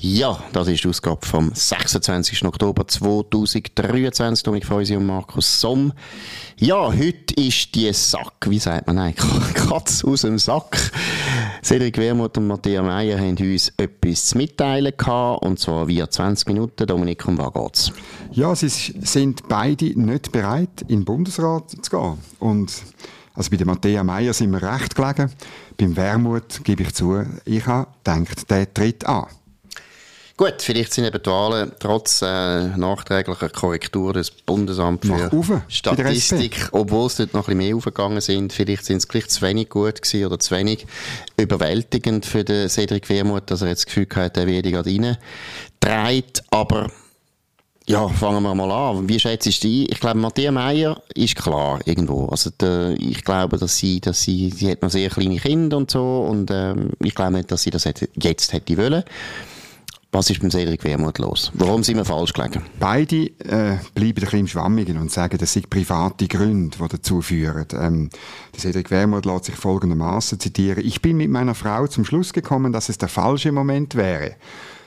Ja, das ist die Ausgabe vom 26. Oktober 2023. Dominik Feusi und Markus Somm. Ja, heute ist die Sack, wie sagt man eigentlich, Katz aus dem Sack. Cedric Wermuth und Matthias Meyer haben uns etwas zu mitteilen gehabt, und zwar via 20 Minuten. Dominik, um was geht's? Ja, sie sind beide nicht bereit, in den Bundesrat zu gehen. Und also bei der Matthäa Meyer sind wir recht gelegen. Beim Wermut gebe ich zu, ich habe gedacht, der tritt an. Gut, vielleicht sind eben die Wahlen trotz äh, nachträglicher Korrektur des Bundesamt für Uwe, Statistik, obwohl es dort noch ein bisschen mehr aufgegangen sind, vielleicht sind es gleich zu wenig gut gewesen oder zu wenig überwältigend für den Cedric Wermuth, dass er jetzt das Gefühl hat, er werde gerade rein Aber ja, fangen wir mal an. Wie schätzt du die? Ich glaube, Matthias Meyer ist klar irgendwo. Also der, ich glaube, dass sie, dass sie, sie hat noch sehr kleine Kinder und so und ähm, ich glaube nicht, dass sie das jetzt hätte wollen. Was ist beim Cedric Wermuth los? Warum sind wir falsch gelegen? Beide äh, bleiben ein bisschen im Schwammigen und sagen, das sind private Gründe, die dazu führen. Ähm, der Cedric Wermuth lässt sich folgendermaßen zitieren. Ich bin mit meiner Frau zum Schluss gekommen, dass es der falsche Moment wäre.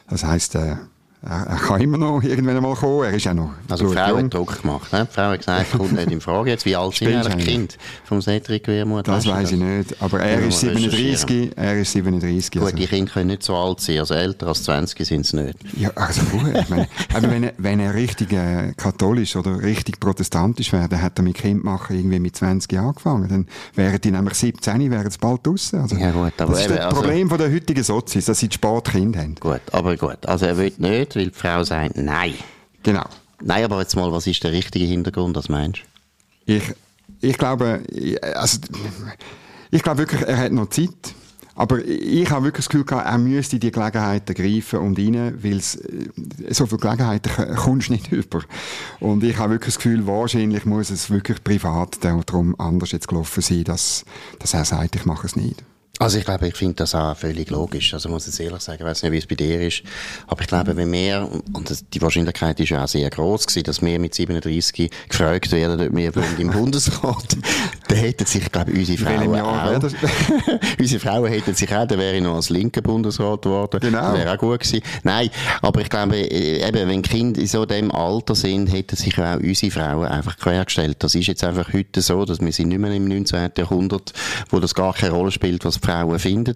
Das heißt, äh, er, er kann immer noch irgendwann einmal kommen. Er ist ja noch Also die Frau hat Druck gemacht. Ne? Die Frau hat gesagt, kommt nicht in Frage. Jetzt, wie alt sind eigentlich Kind vom Cedric Wermuth? Das weiß ich nicht. Aber er ist 37. Er ist 37. Gut, also. die Kinder können nicht so alt sein. Also älter als 20 sind sie nicht. Ja, also gut. ich meine, aber wenn er, wenn er richtig äh, katholisch oder richtig protestantisch wäre, dann hätte er mit Kind machen irgendwie mit 20 angefangen. Dann wären die nämlich 17, wären sie bald draussen. Also, ja gut, aber das ist das also, Problem von der heutigen Sozis, dass sie zu spät Kinder haben. Gut, aber gut. Also er will nicht nicht, weil die Frau sagt Nein. Genau. Nein, aber jetzt mal, was ist der richtige Hintergrund, was meinst du? Ich, ich glaube, also, ich glaube wirklich, er hat noch Zeit. Aber ich habe wirklich das Gefühl gehabt, er müsste die Gelegenheit ergreifen und rein, weil äh, so viele Gelegenheiten kommst du nicht über. Und ich habe wirklich das Gefühl, wahrscheinlich muss es wirklich privat darum anders jetzt gelaufen sein, dass, dass er sagt, ich mache es nicht. Also ich glaube, ich finde das auch völlig logisch. Also muss ich ehrlich sagen, ich weiß nicht, wie es bei dir ist, aber ich glaube, wenn wir, und die Wahrscheinlichkeit ist ja auch sehr groß gewesen, dass wir mit 37 gefragt werden, ob wir im Bundesrat, dann hätten sich, glaube ich, unsere Frauen auch, unsere Frauen hätten sich auch, dann wäre ich noch als linker Bundesrat geworden. Genau. Das wäre auch gut gewesen. Nein, aber ich glaube, äh, eben, wenn Kinder in so dem Alter sind, hätten sich auch unsere Frauen einfach quergestellt. Das ist jetzt einfach heute so, dass wir sind nicht mehr im 19. Jahrhundert, wo das gar keine Rolle spielt, was Frauen finden,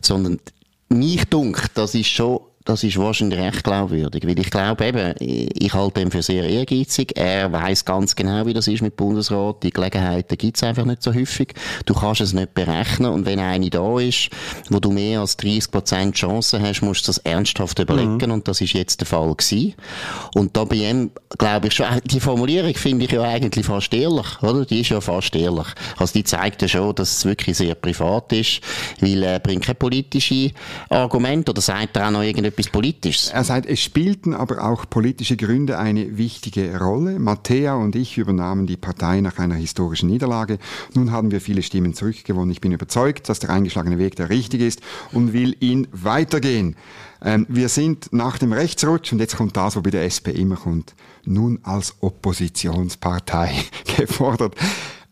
sondern mich dunkt, das ist schon das ist wahrscheinlich recht glaubwürdig, weil ich glaube eben, ich halte ihn für sehr ehrgeizig. Er weiß ganz genau, wie das ist mit Bundesrat. Die Gelegenheiten gibt es einfach nicht so häufig. Du kannst es nicht berechnen und wenn eine da ist, wo du mehr als 30 Prozent Chancen hast, musst du das ernsthaft überlegen mhm. und das ist jetzt der Fall gewesen. Und da bei ihm glaube ich schon, die Formulierung finde ich ja eigentlich fast ehrlich, oder? Die ist ja fast ehrlich. Also die zeigt ja schon, dass es wirklich sehr privat ist, weil er bringt keine politische Argumente oder sagt er auch noch irgendwie etwas Politisches. Er sagt, es spielten aber auch politische Gründe eine wichtige Rolle. Mattea und ich übernahmen die Partei nach einer historischen Niederlage. Nun haben wir viele Stimmen zurückgewonnen. Ich bin überzeugt, dass der eingeschlagene Weg der richtige ist und will ihn weitergehen. Ähm, wir sind nach dem Rechtsrutsch, und jetzt kommt das, was bei der SP immer kommt, nun als Oppositionspartei gefordert.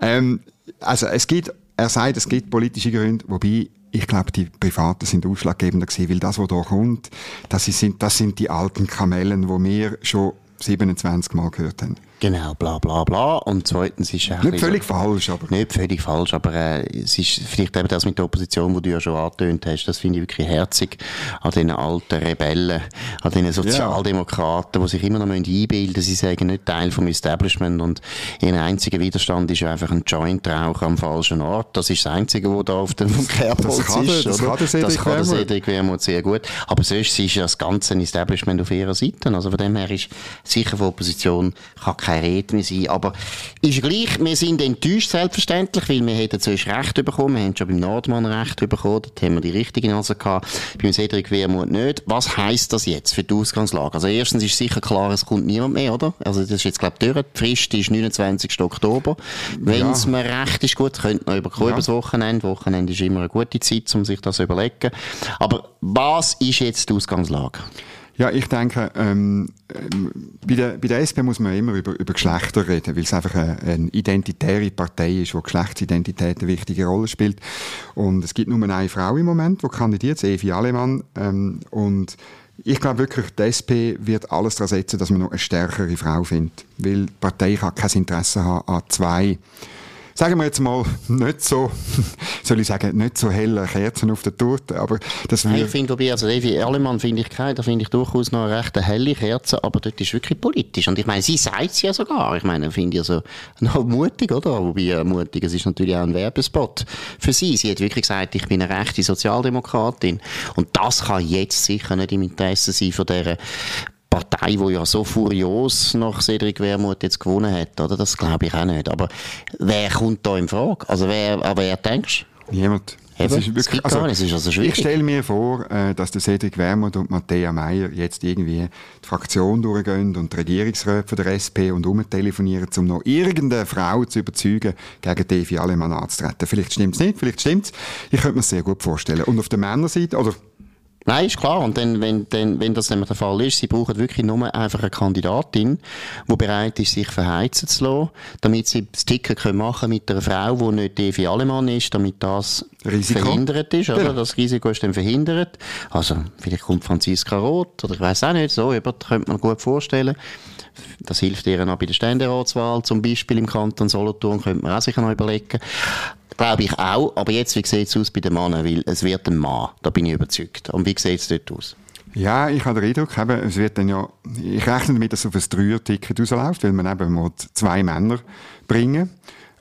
Ähm, also es gibt, er sagt, es gibt politische Gründe, wobei ich glaube, die Privaten sind ausschlaggebender gewesen, weil das, was da kommt, das sind, das sind die alten Kamellen, wo wir schon 27 Mal gehört haben. Genau, bla bla bla. Und zweitens ist auch Nicht völlig so, falsch, aber... Nicht völlig falsch, aber äh, es ist vielleicht eben das mit der Opposition, wo du ja schon angetönt hast, das finde ich wirklich herzig an den alten Rebellen, an den Sozialdemokraten, ja. die sich immer noch einbilden müssen, sie sagen nicht Teil vom Establishment und ihr einziger Widerstand ist ja einfach ein Joint-Rauch am falschen Ort. Das ist das Einzige, was da auf dem Kerbholz ist. Das oder? kann der Cedric Das kann der Cedric sehr gut. Aber sonst ist ja das ganze Establishment auf ihrer Seite. Also von dem her ist sicher von Opposition kann keine Rede mehr sein. Aber ist gleich, wir sind enttäuscht, selbstverständlich, weil wir hätten zuerst Recht bekommen. Wir haben schon beim Nordmann Recht bekommen. Dort haben wir die richtige Nase gehabt. Beim Cedric Wermuth nicht. Was heisst das jetzt für die Ausgangslage? Also erstens ist sicher klar, es kommt niemand mehr, oder? Also das ist jetzt, glaube ich, durch. Die Frist ist 29. Oktober. Wenn es ja. mir recht ist, gut, könnte überkommen ja. das Wochenende. Wochenende ist immer eine gute Zeit, um sich das zu überlegen. Aber was ist jetzt die Ausgangslage? Ja, ich denke, ähm, ähm, bei, der, bei der SP muss man immer über, über Geschlechter reden, weil es einfach eine, eine identitäre Partei ist, wo Geschlechtsidentität eine wichtige Rolle spielt. Und es gibt nur eine Frau im Moment, die kandidiert, Evi Alemann. Ähm, und ich glaube wirklich, die SP wird alles daran setzen, dass man noch eine stärkere Frau findet. Weil die Partei kann kein Interesse haben an zwei sagen wir jetzt mal, nicht so, soll ich sagen, nicht so helle Kerzen auf der Torte, aber das Nein, ich finde, also Evi Erlemann finde ich keine, da finde ich durchaus noch eine recht helle Kerze, aber dort ist wirklich politisch. Und ich meine, sie sagt es ja sogar. Ich meine, finde ich so noch mutig, oder? Wobei, mutig, es ist natürlich auch ein Werbespot für sie. Sie hat wirklich gesagt, ich bin eine rechte Sozialdemokratin. Und das kann jetzt sicher nicht im Interesse sein von dieser Partei, die ja so furios nach Cedric Wermuth jetzt gewonnen hat, oder? Das glaube ich auch nicht. Aber wer kommt da in Frage? Also wer, an wer denkst du? Niemand. Es ist wirklich, also, ist also. Ich stelle mir vor, äh, dass der Cedric Wermuth und Matthäa Meyer jetzt irgendwie die Fraktion durchgehen und die Regierungsräte der SP und umtelefonieren, um noch irgendeine Frau zu überzeugen, gegen Devi Alemann anzutreten. Vielleicht stimmt es nicht, vielleicht stimmt es. Ich könnte mir es sehr gut vorstellen. Und auf der Männerseite, oder Nein, ist klar. Und dann, wenn, dann, wenn das nämlich der Fall ist, sie brauchen wirklich nur einfach eine Kandidatin, die bereit ist, sich verheizen zu lassen, damit sie das Ticket machen können mit einer Frau, die nicht Evi Alemann ist, damit das Risiko. verhindert ist, oder? Ja. Das Risiko ist dann verhindert. Also, vielleicht kommt Franziska Roth, oder ich weiß auch nicht, so, das könnte man gut vorstellen. Das hilft ihr auch bei der Ständeratswahl, zum Beispiel im Kanton Solothurn, könnte man auch sich noch überlegen. Glaube ich auch. Aber jetzt, wie sieht es aus bei den Männern? Weil es wird ein Mann. Da bin ich überzeugt. Und wie sieht es dort aus? Ja, ich habe den Eindruck, eben, es wird dann ja, ich rechne damit, dass es auf ein Dreier-Ticket rausläuft, weil man eben muss zwei Männer bringen,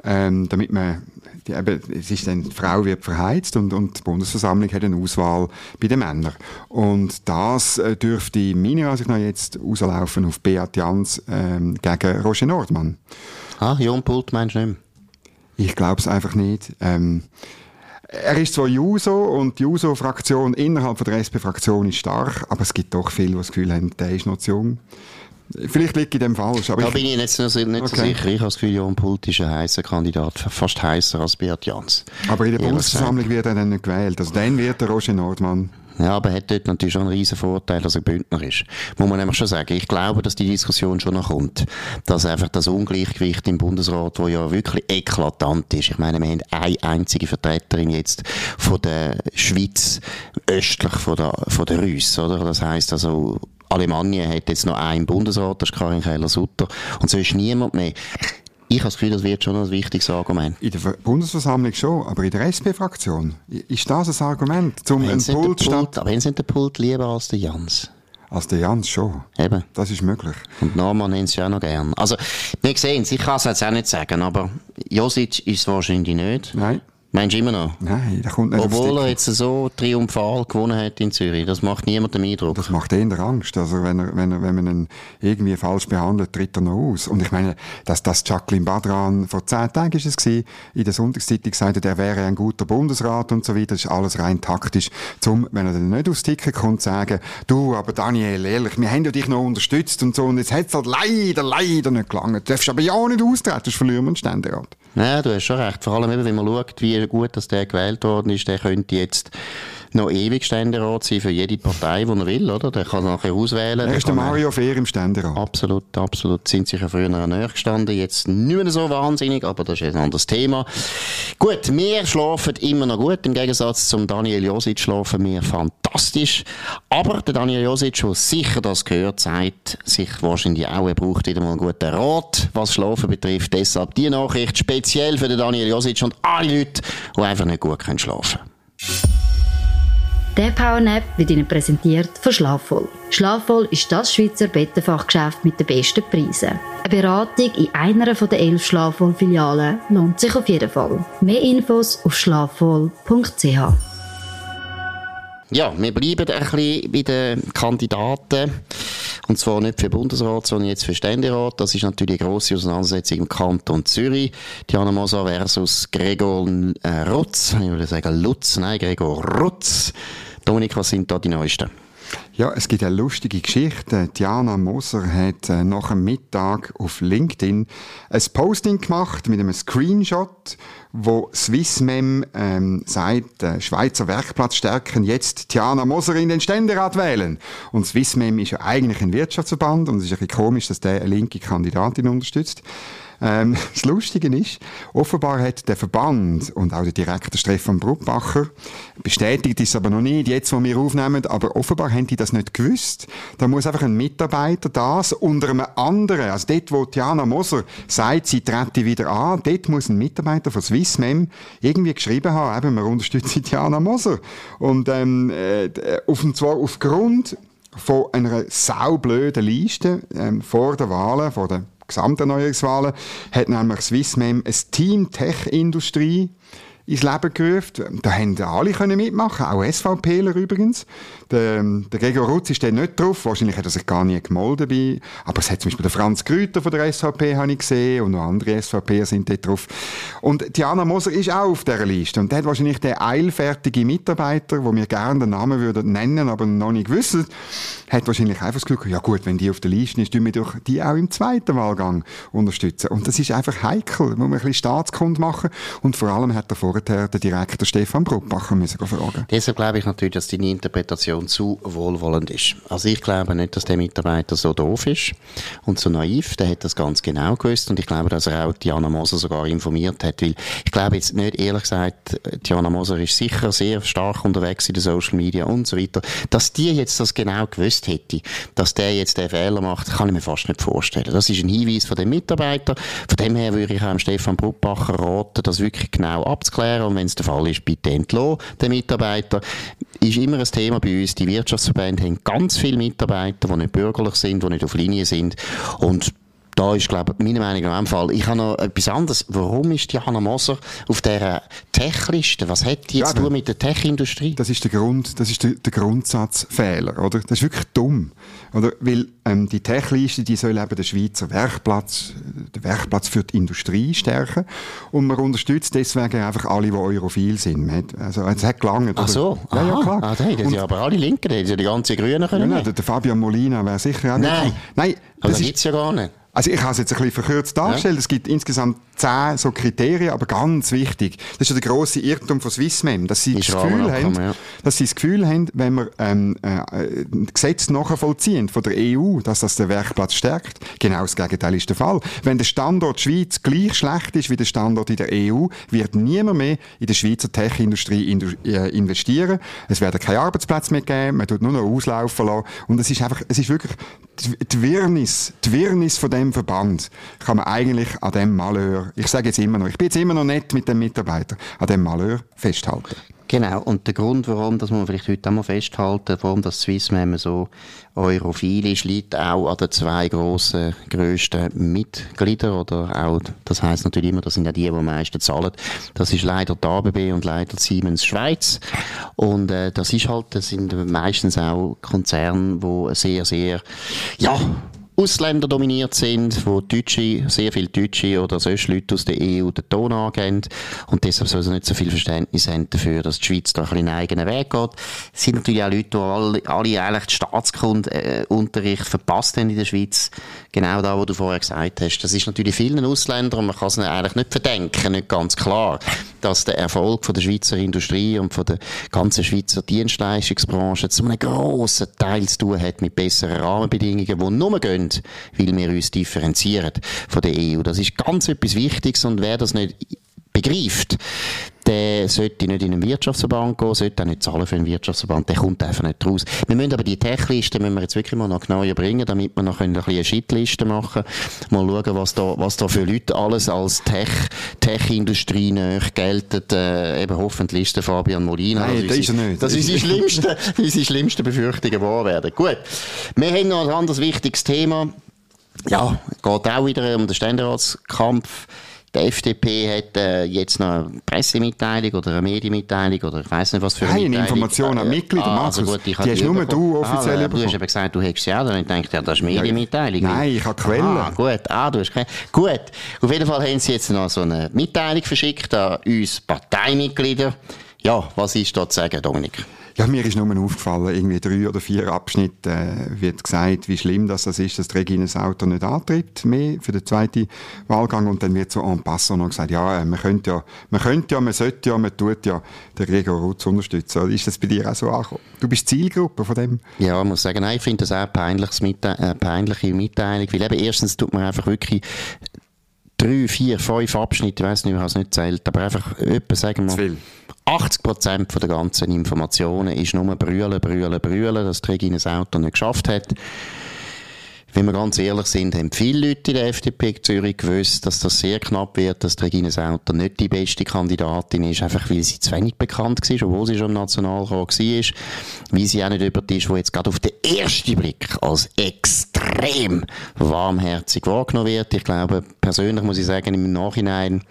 ähm, damit man, die, eben, es ist dann, die Frau wird verheizt und, und die Bundesversammlung hat eine Auswahl bei den Männern. Und das äh, dürfte meiner Ansicht nach jetzt rauslaufen auf Beat Jans ähm, gegen Roger Nordmann. Ah, Jon Pult meinst du nicht mehr? Ich glaube es einfach nicht. Ähm, er ist zwar Juso und die Juso-Fraktion innerhalb von der SP-Fraktion ist stark, aber es gibt doch viele, die das Gefühl haben, der ist noch zu jung. Vielleicht liegt in dem falsch. Aber da ich, bin ich nicht, nicht okay. so sicher. Ich habe das Gefühl, Jon Pult ist ein heißer Kandidat, fast heißer als Beat Jans. Aber in der Bundesversammlung wird er dann nicht gewählt. Also dann wird der Roger Nordmann ja, aber er hat dort natürlich schon einen riesen Vorteil, dass er Bündner ist. Muss man nämlich schon sagen. Ich glaube, dass die Diskussion schon noch kommt. Dass einfach das Ungleichgewicht im Bundesrat, wo ja wirklich eklatant ist. Ich meine, wir haben eine einzige Vertreterin jetzt von der Schweiz östlich von der, von der Rüss, oder? Das heisst also, Alemannia hat jetzt noch einen Bundesrat, das ist Karin Keller-Sutter, und so ist niemand mehr. Ich habe das Gefühl, das wird schon ein wichtiges Argument. In der Bundesversammlung schon, aber in der SP-Fraktion, ist das ein Argument? Zum einen Pult, Pult aber haben Sie den Pult lieber als der Jans? Als der Jans schon. Eben. Das ist möglich. Und Norman haben sie auch noch gern. Also, wir sehen es, ich kann es jetzt auch nicht sagen, aber Josic ist es wahrscheinlich nicht. Nein. Meinst du immer noch? Nein, der kommt nicht Obwohl er jetzt so triumphal gewonnen hat in Zürich. Das macht niemandem Eindruck. Das macht eher Angst. Also wenn, er, wenn, er, wenn man ihn irgendwie falsch behandelt, tritt er noch aus. Und ich meine, dass das Jacqueline Badran vor zehn Tagen ist es gewesen, in der Sonntagszeitung gesagt hat, er wäre ein guter Bundesrat und so weiter. Das ist alles rein taktisch. Zum, wenn er dann nicht aufs Ticket kommt, sagen, du, aber Daniel, ehrlich, wir haben ja dich noch unterstützt und so und jetzt hat es halt leider, leider nicht gelangt. Du darfst aber ja nicht austreten, das verlieren wir den Ständerat. Ja, du hast schon recht. Vor allem, wenn man schaut, wie gut dass der gewählt worden ist, der könnte jetzt noch ewig Ständerat sein für jede Partei, die er will, oder? Der kann nachher auswählen. Er ist der Mario Fehr im Ständerat. Absolut, absolut. Sind sich ja früher näher gestanden, jetzt nicht mehr so wahnsinnig, aber das ist ein anderes Thema. Gut, wir schlafen immer noch gut, im Gegensatz zum Daniel Josic schlafen wir fantastisch. Aber der Daniel Josic, der sicher das gehört, sagt sich wahrscheinlich auch, er braucht wieder mal einen guten Rat, was Schlafen betrifft. Deshalb die Nachricht speziell für den Daniel Josic und alle Leute, die einfach nicht gut schlafen können. Der Powernap wird Ihnen präsentiert von Schlafvoll. Schlafvoll ist das Schweizer Bettenfachgeschäft mit den besten Preisen. Eine Beratung in einer der elf Schlafvoll-Filialen lohnt sich auf jeden Fall. Mehr Infos auf schlafvoll.ch. Ja, wir bleiben ein bisschen bei den Kandidaten. Und zwar nicht für Bundesrat, sondern jetzt für Ständerat. Das ist natürlich eine grosse Auseinandersetzung im Kanton Zürich. Diana Moser versus Gregor äh, Rutz. Ich würde sagen Lutz. Nein, Gregor Rutz. Dominik, was sind da die neuesten? Ja, es gibt eine lustige Geschichte. Diana Moser hat äh, nach dem Mittag auf LinkedIn ein Posting gemacht mit einem Screenshot, wo Swissmem ähm, sagt, äh, Schweizer Werkplatz stärken, jetzt Diana Moser in den Ständerat wählen. Und Swissmem ist ja eigentlich ein Wirtschaftsverband und es ist ein bisschen komisch, dass der eine linke Kandidatin unterstützt. Ähm, das Lustige ist, offenbar hat der Verband und auch der Direktor Stefan Bruckbacher, bestätigt ist aber noch nicht, jetzt wo wir aufnehmen, aber offenbar haben die das nicht gewusst. Da muss einfach ein Mitarbeiter das unter einem anderen, also dort, wo Diana Moser sagt, sie trete wieder an, dort muss ein Mitarbeiter von Swissmem irgendwie geschrieben haben, eben, wir unterstützen Diana Moser. Und ähm, äh, auf, und zwar aufgrund von einer saublöden Liste ähm, vor der Wahlen, vor der Gesamterneuerungswahlen, hat nämlich Swissmem ein Team Tech-Industrie ins Leben gerufen. Da haben alle mitmachen, auch SVPler übrigens. Der, der Gregor Rutz ist nicht drauf, wahrscheinlich hat er sich gar nie gemolden dabei. Aber es hat zum Beispiel der Franz Grüter von der SVP habe ich gesehen und noch andere SVPer sind dort drauf. Und Diana Moser ist auch auf dieser Liste und der hat wahrscheinlich den eilfertigen Mitarbeiter, wo wir gerne den Namen würden nennen, aber noch nicht wissen, hat wahrscheinlich einfach das Glück, ja gut, wenn die auf der Liste ist, tun wir doch die auch im zweiten Wahlgang unterstützen. Und das ist einfach heikel, muss man ein bisschen Staatskund machen und vor allem hat er vorher den Direktor Stefan Bruckbacher müssen fragen. Deshalb glaube ich natürlich, dass deine Interpretation zu wohlwollend ist. Also ich glaube nicht, dass der Mitarbeiter so doof ist und so naiv. Der hat das ganz genau gewusst und ich glaube, dass er auch Diana Moser sogar informiert hat, weil ich glaube jetzt nicht, ehrlich gesagt, Diana Moser ist sicher sehr stark unterwegs in den Social Media und so weiter. Dass die jetzt das genau gewusst hätte, dass der jetzt den Fehler macht, kann ich mir fast nicht vorstellen. Das ist ein Hinweis von dem Mitarbeiter. Von dem her würde ich auch Stefan Bruckbacher raten, das wirklich genau abzuklären und wenn es der Fall ist, bitte entlassen, den Mitarbeiter. Ist immer ein Thema bei uns. Die Wirtschaftsverbände haben ganz viele Mitarbeiter, die nicht bürgerlich sind, die nicht auf Linie sind. Und da ist, glaube ich, meine Meinung nach dem Fall. Ich habe noch etwas anderes. Warum ist Diana Moser auf dieser Tech-Liste? Was hat die jetzt ja, mit der Tech-Industrie? Das ist der Grund, das ist der, der, Grundsatzfehler, oder? Das ist wirklich dumm, oder? Weil, ähm, die Tech-Liste, die soll eben den Schweizer Werkplatz, den Werkplatz für die Industrie stärken. Und man unterstützt deswegen einfach alle, die europhil sind. Hat, also, es hat gelangt. Ach so? Ja, ja, klar. Ah, die, die aber alle Linken, die, die ganze Grünen können. Ja, nein, der, der Fabian Molina wäre sicher auch Nein. Nein. Aber das gibt's ja gar nicht. Also ich habe es jetzt ein bisschen verkürzt dargestellt. Ja. Es gibt insgesamt zehn so Kriterien, aber ganz wichtig. Das ist ja der grosse Irrtum von Swissmem, dass sie, das Gefühl, haben, ja. dass sie das Gefühl haben, wenn wir ähm, äh, Gesetz nachvollziehen von der EU, dass das den Werkplatz stärkt. Genau das Gegenteil ist der Fall. Wenn der Standort Schweiz gleich schlecht ist wie der Standort in der EU, wird niemand mehr in der Schweizer Tech-Industrie äh, investieren. Es werden keine Arbeitsplätze mehr geben, man tut nur noch auslaufen lassen. Und es ist einfach, es ist wirklich die Wirrnis, die Wirrnis von dem Verband kann man eigentlich an dem Ich sage jetzt immer noch, ich bin jetzt immer noch nett mit dem Mitarbeiter, an dem Malheur festhalten. Genau, und der Grund, warum, das man vielleicht heute einmal festhalten, warum das Swissmem so europhil ist, liegt auch an den zwei grossen, grössten Mitgliedern, oder auch, das heisst natürlich immer, das sind ja die, die am meisten zahlen. Das ist leider die ABB und leider Siemens Schweiz. Und, äh, das ist halt, das sind meistens auch Konzerne, die sehr, sehr, ja, Ausländer dominiert sind, wo Deutsche, sehr viele Deutsche oder sonst Leute aus der EU den Ton angeben und deshalb soll sie nicht so viel Verständnis haben dafür, dass die Schweiz da ein bisschen einen eigenen Weg geht. Es sind natürlich auch Leute, die alle, alle eigentlich den Staatskundunterricht verpasst haben in der Schweiz. Genau da, wo du vorher gesagt hast. Das ist natürlich vielen Ausländern und man kann es eigentlich nicht verdenken, nicht ganz klar, dass der Erfolg von der Schweizer Industrie und von der ganzen Schweizer Dienstleistungsbranche zu einem grossen Teil zu tun hat mit besseren Rahmenbedingungen, die nur gehen, weil wir uns differenzieren von der EU. Das ist ganz etwas Wichtiges und wer das nicht begreift, der sollte nicht in einen Wirtschaftsverband gehen, sollte auch nicht zahlen für einen Wirtschaftsverband, der kommt einfach nicht raus. Wir müssen aber die Tech-Liste müssen wir jetzt wirklich mal noch genauer bringen, damit wir noch ein bisschen eine Shitliste machen Mal schauen, was da, was da für Leute alles als Tech, Tech-Industrie gelten. Äh, eben hoffentlich ist der Fabian Molina. Nein, das, ist er nicht. Das ist die schlimmste, unsere schlimmsten Befürchtungen wahr werden. Gut. Wir haben noch ein anderes wichtiges Thema. Ja, geht auch wieder um den Ständeratskampf. Die FDP hat äh, jetzt noch eine Pressemitteilung oder eine Medienmitteilung oder ich weiß nicht was für eine Mitteilung. Information an Mitglieder, ah, also gut, ich die hast nur du offiziell ah, Du hast eben gesagt, du hättest ja, dann ich denke, ja, das ist Medienmitteilung. Nein, ich habe Quellen. Ah, gut, ah, du hast Quellen. Gut, auf jeden Fall haben sie jetzt noch so eine Mitteilung verschickt an uns Parteimitglieder. Ja, was ist da zu sagen, Dominik? Ja, mir ist nur aufgefallen, irgendwie drei oder vier Abschnitte äh, wird gesagt, wie schlimm das, das ist, dass Regines Auto nicht antritt mehr für den zweiten Wahlgang und dann wird so en passant noch gesagt, ja, äh, man könnte ja, man könnte ja, man sollte ja, man tut ja den Gregor Rutz unterstützen. Ist das bei dir auch so angekommen? Du bist Zielgruppe von dem? Ja, ich muss sagen, nein, ich finde das auch eine peinliche, Mitte äh, peinliche Mitteilung, weil eben erstens tut man einfach wirklich drei, vier, fünf Abschnitte, ich weiß nicht, ich habe es nicht zählt, aber einfach etwa, sagen wir, 80 Prozent der ganzen Informationen ist nur brüllen, brüllen, brüllen, dass Regine das Auto nicht geschafft hat. Wenn wir ganz ehrlich sind, haben viele Leute in der FDP Zürich gewusst, dass das sehr knapp wird, dass Regine Sauter nicht die beste Kandidatin ist, einfach weil sie zu wenig bekannt war, obwohl sie schon im Nationalrat war, weil sie auch nicht über die ist, wo jetzt gerade auf den ersten Blick als extrem warmherzig wahrgenommen wird. Ich glaube, persönlich muss ich sagen, im Nachhinein,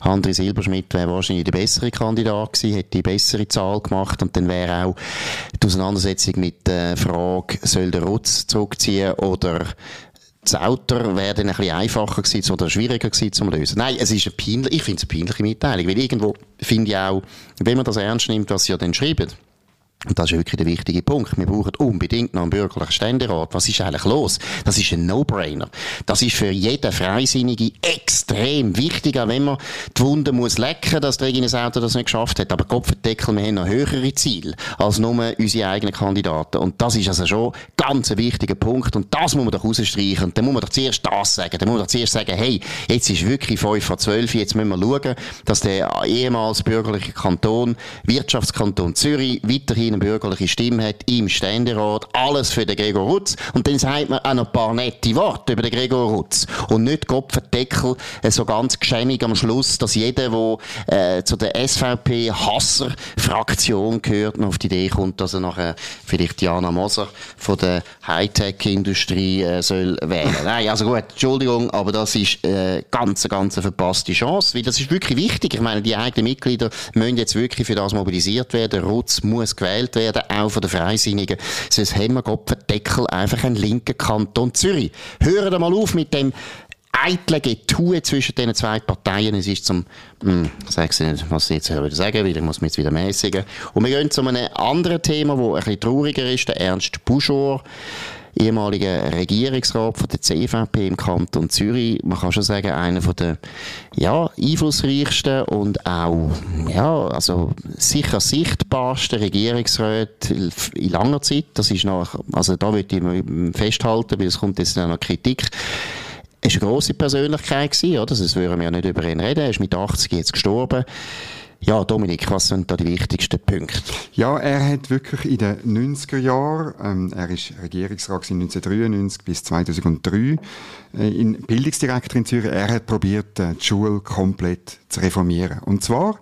André Silberschmidt wäre wahrscheinlich der bessere Kandidat gewesen, hätte die bessere Zahl gemacht und dann wäre auch die Auseinandersetzung mit der Frage, soll der Rutz zurückziehen oder das Auto wäre dann ein bisschen einfacher gewesen oder schwieriger gewesen zu lösen. Nein, es ist eine peinliche, ich finde es eine peinliche Mitteilung, weil irgendwo finde ich auch, wenn man das ernst nimmt, was sie ja dann schreiben, und das ist wirklich der wichtige Punkt. Wir brauchen unbedingt noch einen bürgerlichen Ständerat. Was ist eigentlich los? Das ist ein No-Brainer. Das ist für jeden Freisinnige extrem wichtig, auch wenn man die Wunde muss lecken, dass der Regines Auto das nicht geschafft hat. Aber Kopfendeckel, wir haben noch höhere Ziele als nur unsere eigenen Kandidaten. Und das ist also schon ganz ein wichtiger Punkt. Und das muss man doch rausstreichen. Und dann muss man doch zuerst das sagen. Dann muss man doch zuerst sagen, hey, jetzt ist wirklich 5 vor 12, jetzt müssen wir schauen, dass der ehemals bürgerliche Kanton, Wirtschaftskanton Zürich, weiterhin eine bürgerliche Stimme hat im Ständerat, alles für den Gregor Rutz. Und dann sagt man auch noch ein paar nette Worte über den Gregor Rutz. Und nicht Kopfendeckel, äh, so ganz geschämig am Schluss, dass jeder, der äh, zu der SVP-Hasser-Fraktion gehört, noch auf die Idee kommt, dass er nachher vielleicht Jana Moser von der Hightech-Industrie äh, soll wählen. Nein, also gut, Entschuldigung, aber das ist äh, ganz, ganz eine verpasste Chance, weil das ist wirklich wichtig. Ich meine, die eigenen Mitglieder müssen jetzt wirklich für das mobilisiert werden. Rutz muss gewählt gewählt werden, auch von den Freisinnigen. Sonst haben wir Gott Deckel einfach einen linken Kanton Zürich. Hören mal auf mit dem eitlen Getue zwischen diesen zwei Parteien. Es ist zum, hm, nicht, was ich jetzt wieder sagen, weil ich muss mich jetzt wieder mäßigen. Und wir gehen zu einem anderen Thema, das ein bisschen trauriger ist, der Ernst Buschor ehemaliger Regierungsrat von der CVP im Kanton Zürich. Man kann schon sagen, einer der, ja, einflussreichsten und auch, ja, also sicher sichtbarsten Regierungsräte in langer Zeit. Das ist noch, also da würde ich festhalten, weil es kommt jetzt noch Kritik. Er war eine grosse Persönlichkeit gewesen, oder? Das würden wir ja nicht über ihn reden. Er ist mit 80 jetzt gestorben. Ja, Dominik, was sind da die wichtigsten Punkte? Ja, er hat wirklich in den 90er Jahren, ähm, er ist Regierungsrat 1993 bis 2003, äh, in Bildungsdirektor in Zürich, er hat probiert, äh, die Schule komplett zu reformieren. Und zwar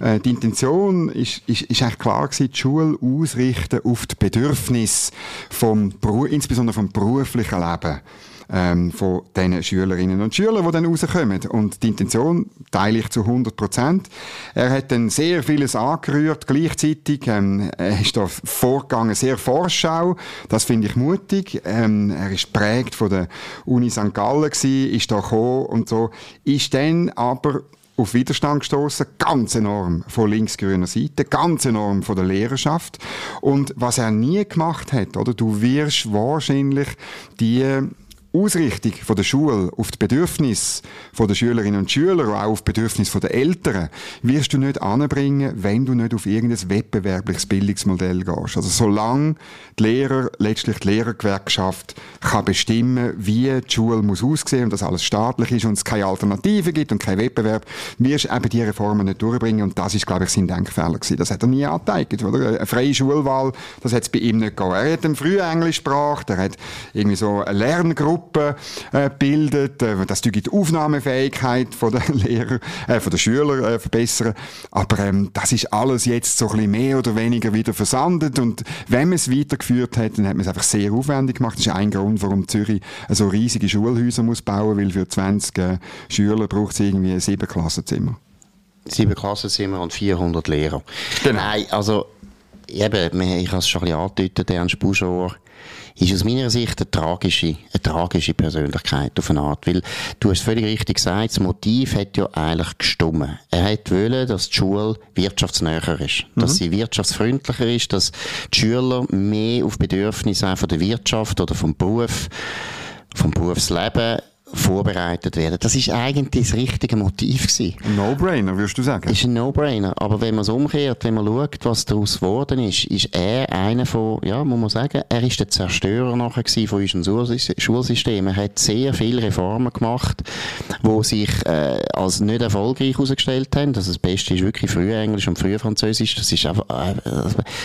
äh, die Intention ist, ist, eigentlich klar gewesen, die Schule ausrichten auf die Bedürfnisse vom, insbesondere vom beruflichen Leben ähm, von den Schülerinnen und Schülern, die dann rauskommen. Und die Intention teile ich zu 100 Prozent. Er hat dann sehr vieles angerührt gleichzeitig. Ähm, er ist da vorgegangen, sehr Vorschau. Das finde ich mutig. Ähm, er ist prägt von der Uni St. Gallen gewesen, ist da gekommen und so. Ist dann aber auf Widerstand gestoßen, ganz enorm von linksgrüner Seite, ganz enorm von der Lehrerschaft. Und was er nie gemacht hat, oder du wirst wahrscheinlich die Ausrichtung von der Schule auf die Bedürfnisse der Schülerinnen und Schüler, auch auf die Bedürfnisse der Eltern, wirst du nicht anbringen, wenn du nicht auf irgendein wettbewerbliches Bildungsmodell gehst. Also solange die Lehrer, letztlich die Lehrergewerkschaft kann bestimmen, wie die Schule muss aussehen und dass alles staatlich ist und es keine Alternative gibt und kein Wettbewerb, wirst du eben diese Reformen nicht durchbringen und das ist, glaube ich, sein Denkfehler gewesen. Das hat er nie angezeigt, oder? Eine freie Schulwahl, das hat es bei ihm nicht gegeben. Er hat früh Englisch gebracht, er hat irgendwie so eine Lerngruppe Gruppen äh, bildet, äh, dass die Aufnahmefähigkeit von der Lehrer, äh, von der Schüler äh, verbessern. Aber ähm, das ist alles jetzt so ein bisschen mehr oder weniger wieder versandet und wenn man es weitergeführt hat, dann hat man es einfach sehr aufwendig gemacht. Das ist ein Grund, warum Zürich so riesige Schulhäuser muss bauen, weil für 20 äh, Schüler braucht es irgendwie sieben Klassenzimmer. Sieben Klassenzimmer und 400 Lehrer. Genau. Nein, also eben, ich habe es schon ein bisschen angedeutet, Ernst Buschor ist aus meiner Sicht eine tragische, eine tragische Persönlichkeit auf eine Art. Weil, du hast völlig richtig gesagt, das Motiv hat ja eigentlich gestummen. Er hat wollen, dass die Schule wirtschaftsnäher ist. Dass mhm. sie wirtschaftsfreundlicher ist, dass die Schüler mehr auf Bedürfnisse von der Wirtschaft oder vom Beruf, vom Berufsleben vorbereitet werden. Das ist eigentlich das richtige Motiv gewesen. Ein No-Brainer, würdest du sagen? Ist ein No-Brainer. Aber wenn man es umkehrt, wenn man schaut, was daraus geworden ist, ist er einer von, ja, muss man sagen, er ist der Zerstörer nachher von unserem Schulsystem. Er hat sehr viele Reformen gemacht, die sich äh, als nicht erfolgreich herausgestellt haben. Also das Beste ist wirklich früher Englisch und früher Französisch. Das ist einfach, äh,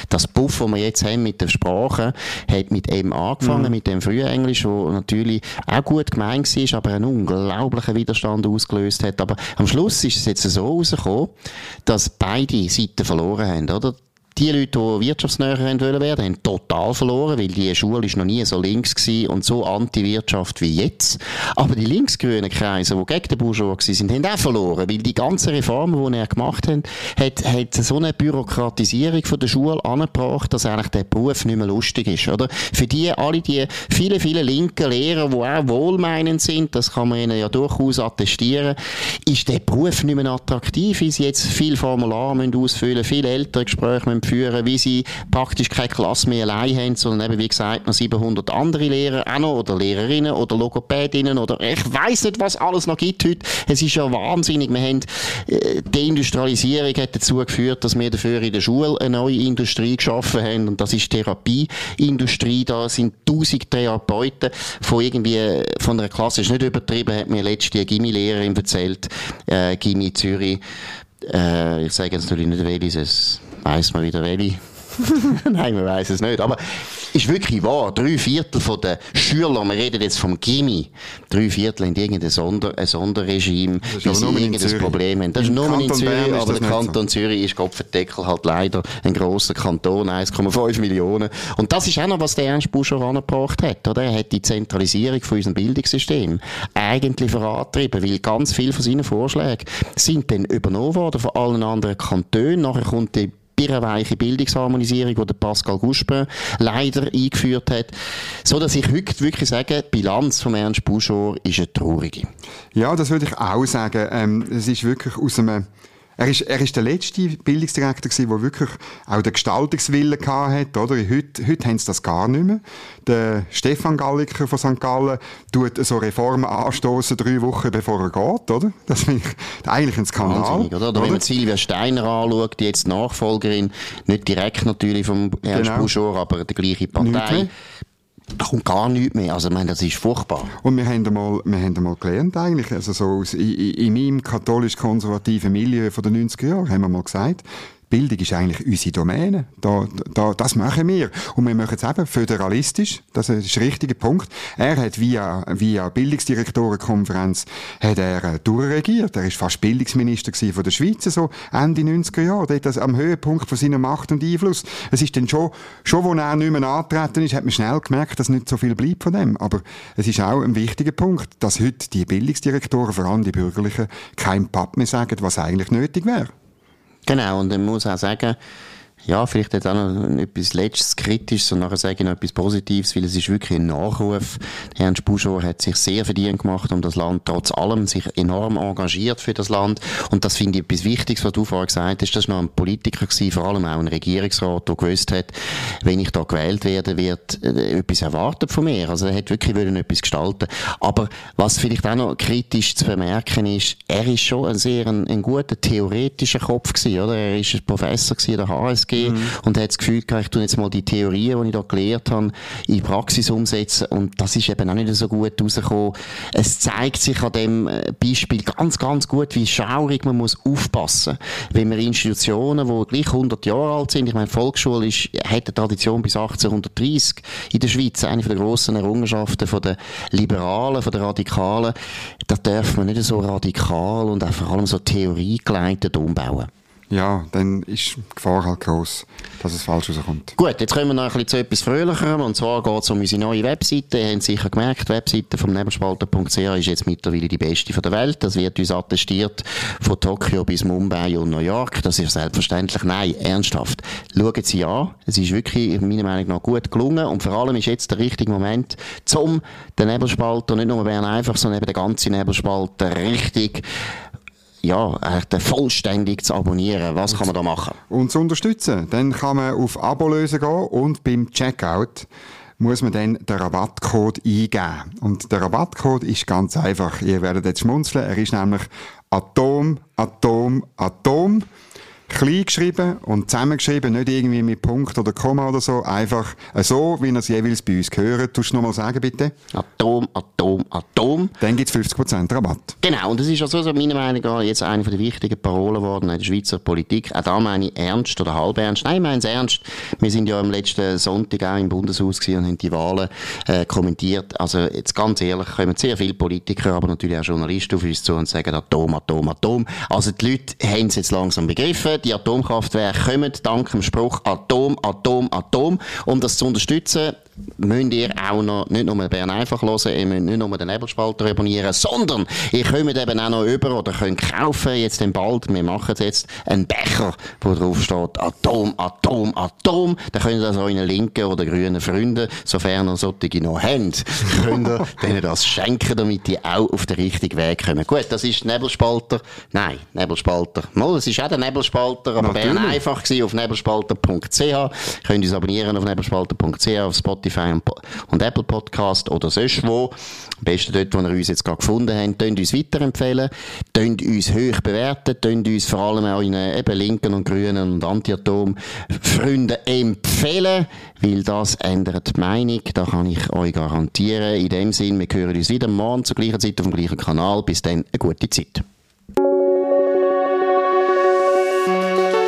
das Buff, das wir jetzt haben mit der Sprache, hat mit eben angefangen, mhm. mit dem früher Englisch, wo natürlich auch gut gemeint war, aber einen unglaublichen Widerstand ausgelöst hat. Aber am Schluss ist es jetzt so rausgekommen, dass beide Seiten verloren haben, oder? Die Leute, die wirtschaftsnäher werden wollen, haben total verloren, weil die Schule ist noch nie so links gewesen und so Anti-Wirtschaft wie jetzt. Aber die linksgrünen Kreise, die gegen den Bourgeois sind, haben auch verloren, weil die ganzen Reformen, die er gemacht hat, hat, hat so eine Bürokratisierung von der Schule angebracht, dass eigentlich der Beruf nicht mehr lustig ist, oder? Für die, alle die viele, viele linken Lehrer, die auch wohlmeinend sind, das kann man ihnen ja durchaus attestieren, ist der Beruf nicht mehr attraktiv, sie jetzt viel Formular müssen ausfüllen, viel Elterngespräche müssen führen, wie sie praktisch keine Klasse mehr allein haben, sondern eben, wie gesagt, noch 700 andere Lehrer auch noch, oder Lehrerinnen, oder Logopädinnen, oder ich weiß nicht, was alles noch gibt heute. Es ist ja wahnsinnig. Wir haben, äh, die Industrialisierung hat dazu geführt, dass wir dafür in der Schule eine neue Industrie geschaffen haben, und das ist Therapieindustrie. Da sind tausend Therapeuten von irgendwie, von einer Klasse, ist nicht übertrieben, hat mir letzte eine Gimmi-Lehrerin erzählt, äh, Gimmi Zürich, äh, ich sage jetzt natürlich nicht welches, weiss man wieder welche. Nein, man weiß es nicht. Aber ist wirklich wahr. Drei Viertel von den Schülern, wir reden jetzt vom Gimmi, drei Viertel haben irgendein Sonder, ein Sonderregime, weil sie irgendein Problem haben. Das ist nur in Zürich, aber der Kanton so. Zürich ist Kopfendeckel halt leider ein grosser Kanton, 1,5 Millionen. Und das ist auch noch, was der Ernst Buscher angebracht hat, oder? Er hat die Zentralisierung von unserem Bildungssystem eigentlich vorantrieben, weil ganz viele von seinen Vorschlägen sind dann übernommen worden von allen anderen Kantonen. Nachher kommt die birrenweiche Bildungsharmonisierung, die Pascal Guspin leider eingeführt hat, so dass ich heute wirklich sage, die Bilanz von Ernst Buschor ist eine traurige. Ja, das würde ich auch sagen. Ähm, es ist wirklich aus einem er ist, er ist der letzte Bildungsdirektor gewesen, der wirklich auch den Gestaltungswillen hatte, oder? Heute, heute haben sie das gar nicht mehr. Der Stefan Galliker von St. Gallen tut so Reformen anstoßen, drei Wochen bevor er geht, oder? Das finde ich eigentlich ein Skandal. Wahnsinnig, oder? oder? Wenn man Silvia Steiner anschaut, die jetzt Nachfolgerin, nicht direkt natürlich vom Ernst genau. Buschor, aber die gleiche Partei da kommt gar nichts mehr. Also, ich meine, das ist furchtbar. Und wir haben einmal, wir haben einmal gelernt eigentlich, also so aus, in, in meinem katholisch-konservativen Milieu von den 90er Jahren haben wir mal gesagt, Bildung ist eigentlich unsere Domäne. Da, da, das machen wir. Und wir machen es eben föderalistisch. Das ist der richtige Punkt. Er hat via, via Bildungsdirektorenkonferenz hat er äh, durchregiert. Er ist fast Bildungsminister von der Schweiz, so Ende 90er Jahre. Dort das am Höhepunkt von seiner Macht und Einfluss. Es ist dann schon, schon, wo er nicht mehr antreten ist, hat man schnell gemerkt, dass nicht so viel bleibt von dem. Aber es ist auch ein wichtiger Punkt, dass heute die Bildungsdirektoren, vor allem die Bürgerlichen, kein Papp mehr sagen, was eigentlich nötig wäre. Genau, und man muss auch sagen, ja, vielleicht jetzt auch noch etwas Letztes Kritisches und nachher sage ich noch etwas Positives, weil es ist wirklich ein Nachruf. Ernst Buschor hat sich sehr verdient gemacht um das Land, trotz allem sich enorm engagiert für das Land. Und das finde ich etwas Wichtiges, was du vorher gesagt hast. Das war noch ein Politiker gewesen, vor allem auch ein Regierungsrat, der gewusst hat, wenn ich da gewählt werde, wird äh, etwas erwartet von mir. Also er hat wirklich wollen etwas gestalten. Aber was vielleicht auch noch kritisch zu bemerken ist, er ist schon ein sehr ein, ein guter theoretischer Kopf gewesen, oder? Er ist ein Professor gewesen, der HSG gegeben mhm. und hat das Gefühl gehabt, ich tue jetzt mal die Theorien, die ich da gelernt habe, in die Praxis umsetzen und das ist eben auch nicht so gut rausgekommen. Es zeigt sich an dem äh, Beispiel ganz, ganz gut, wie schaurig man muss aufpassen, wenn man Institutionen, die gleich 100 Jahre alt sind, ich meine, Volksschule ist, hat eine Tradition bis 1830 in der Schweiz, eine der grossen Errungenschaften von der Liberalen, von der Radikalen, da darf man nicht so radikal und auch vor allem so theoriegeleitet umbauen. Ja, dann ist die Gefahr halt groß, dass es falsch rauskommt. Gut, jetzt kommen wir noch ein bisschen zu etwas Fröhlicherem. Und zwar geht es um unsere neue Webseite. Ihr habt sicher gemerkt, die Webseite vom Nebelspalter.ch ist jetzt mittlerweile die beste der Welt. Das wird uns attestiert von Tokio bis Mumbai und New York. Das ist selbstverständlich. Nein, ernsthaft. Schauen Sie an. Es ist wirklich, meiner Meinung nach, gut gelungen. Und vor allem ist jetzt der richtige Moment, um den Nebelspalter, nicht nur Bern einfach, sondern eben den ganzen Nebelspalter richtig ja, vollständig zu abonnieren. Was kann man da machen? Und zu unterstützen. Dann kann man auf Abo lösen gehen und beim Checkout muss man dann den Rabattcode eingeben. Und der Rabattcode ist ganz einfach. Ihr werdet jetzt schmunzeln. Er ist nämlich Atom, Atom, Atom klein geschrieben und zusammengeschrieben, nicht irgendwie mit Punkt oder Komma oder so, einfach so, wie ihr es jeweils bei uns gehört. Tust du nochmal sagen, bitte? Atom, Atom, Atom. Dann gibt es 50% Rabatt. Genau, und das ist also so, meiner Meinung nach jetzt eine der wichtigen Parolen geworden in der Schweizer Politik. Auch da meine ich ernst oder halb ernst. Nein, ich meine es ernst. Wir sind ja am letzten Sonntag auch im Bundeshaus und haben die Wahlen äh, kommentiert. Also jetzt ganz ehrlich, kommen sehr viele Politiker, aber natürlich auch Journalisten auf uns zu und sagen Atom, Atom, Atom. Also die Leute haben es jetzt langsam begriffen die Atomkraftwerke kommen dank dem Spruch Atom, Atom, Atom. Um das zu unterstützen, müsst ihr auch noch nicht nur Bern einfach hören, ihr müsst nicht nur den Nebelspalter abonnieren, sondern ihr könnt eben auch noch über oder könnt kaufen, jetzt dann bald, wir machen jetzt, einen Becher, wo drauf steht Atom, Atom, Atom. Da könnt ihr das euren linken oder grünen Freunden, sofern ihr solche noch habt, könnt ihr denen das schenken, damit die auch auf den richtigen Weg kommen. Gut, das ist Nebelspalter. Nein, Nebelspalter. Mal, es ist auch der Nebelspalter, aber Bern einfach gewesen, auf nebelspalter.ch. Könnt ihr uns abonnieren auf nebelspalter.ch, auf Spotify Spotify und, Apple Podcast oder sonst wo. Am besten dort, wo ihr uns jetzt gerade gefunden habt, könnt uns weiterempfehlen, könnt uns hoch bewerten, könnt uns vor allem auch in eben linken und grünen und Antiatom Freunden empfehlen, weil das ändert die Meinung, da kann ich euch garantieren. In dem Sinn, wir hören uns wieder morgen zur gleichen Zeit auf dem gleichen Kanal. Bis dann, eine gute Zeit.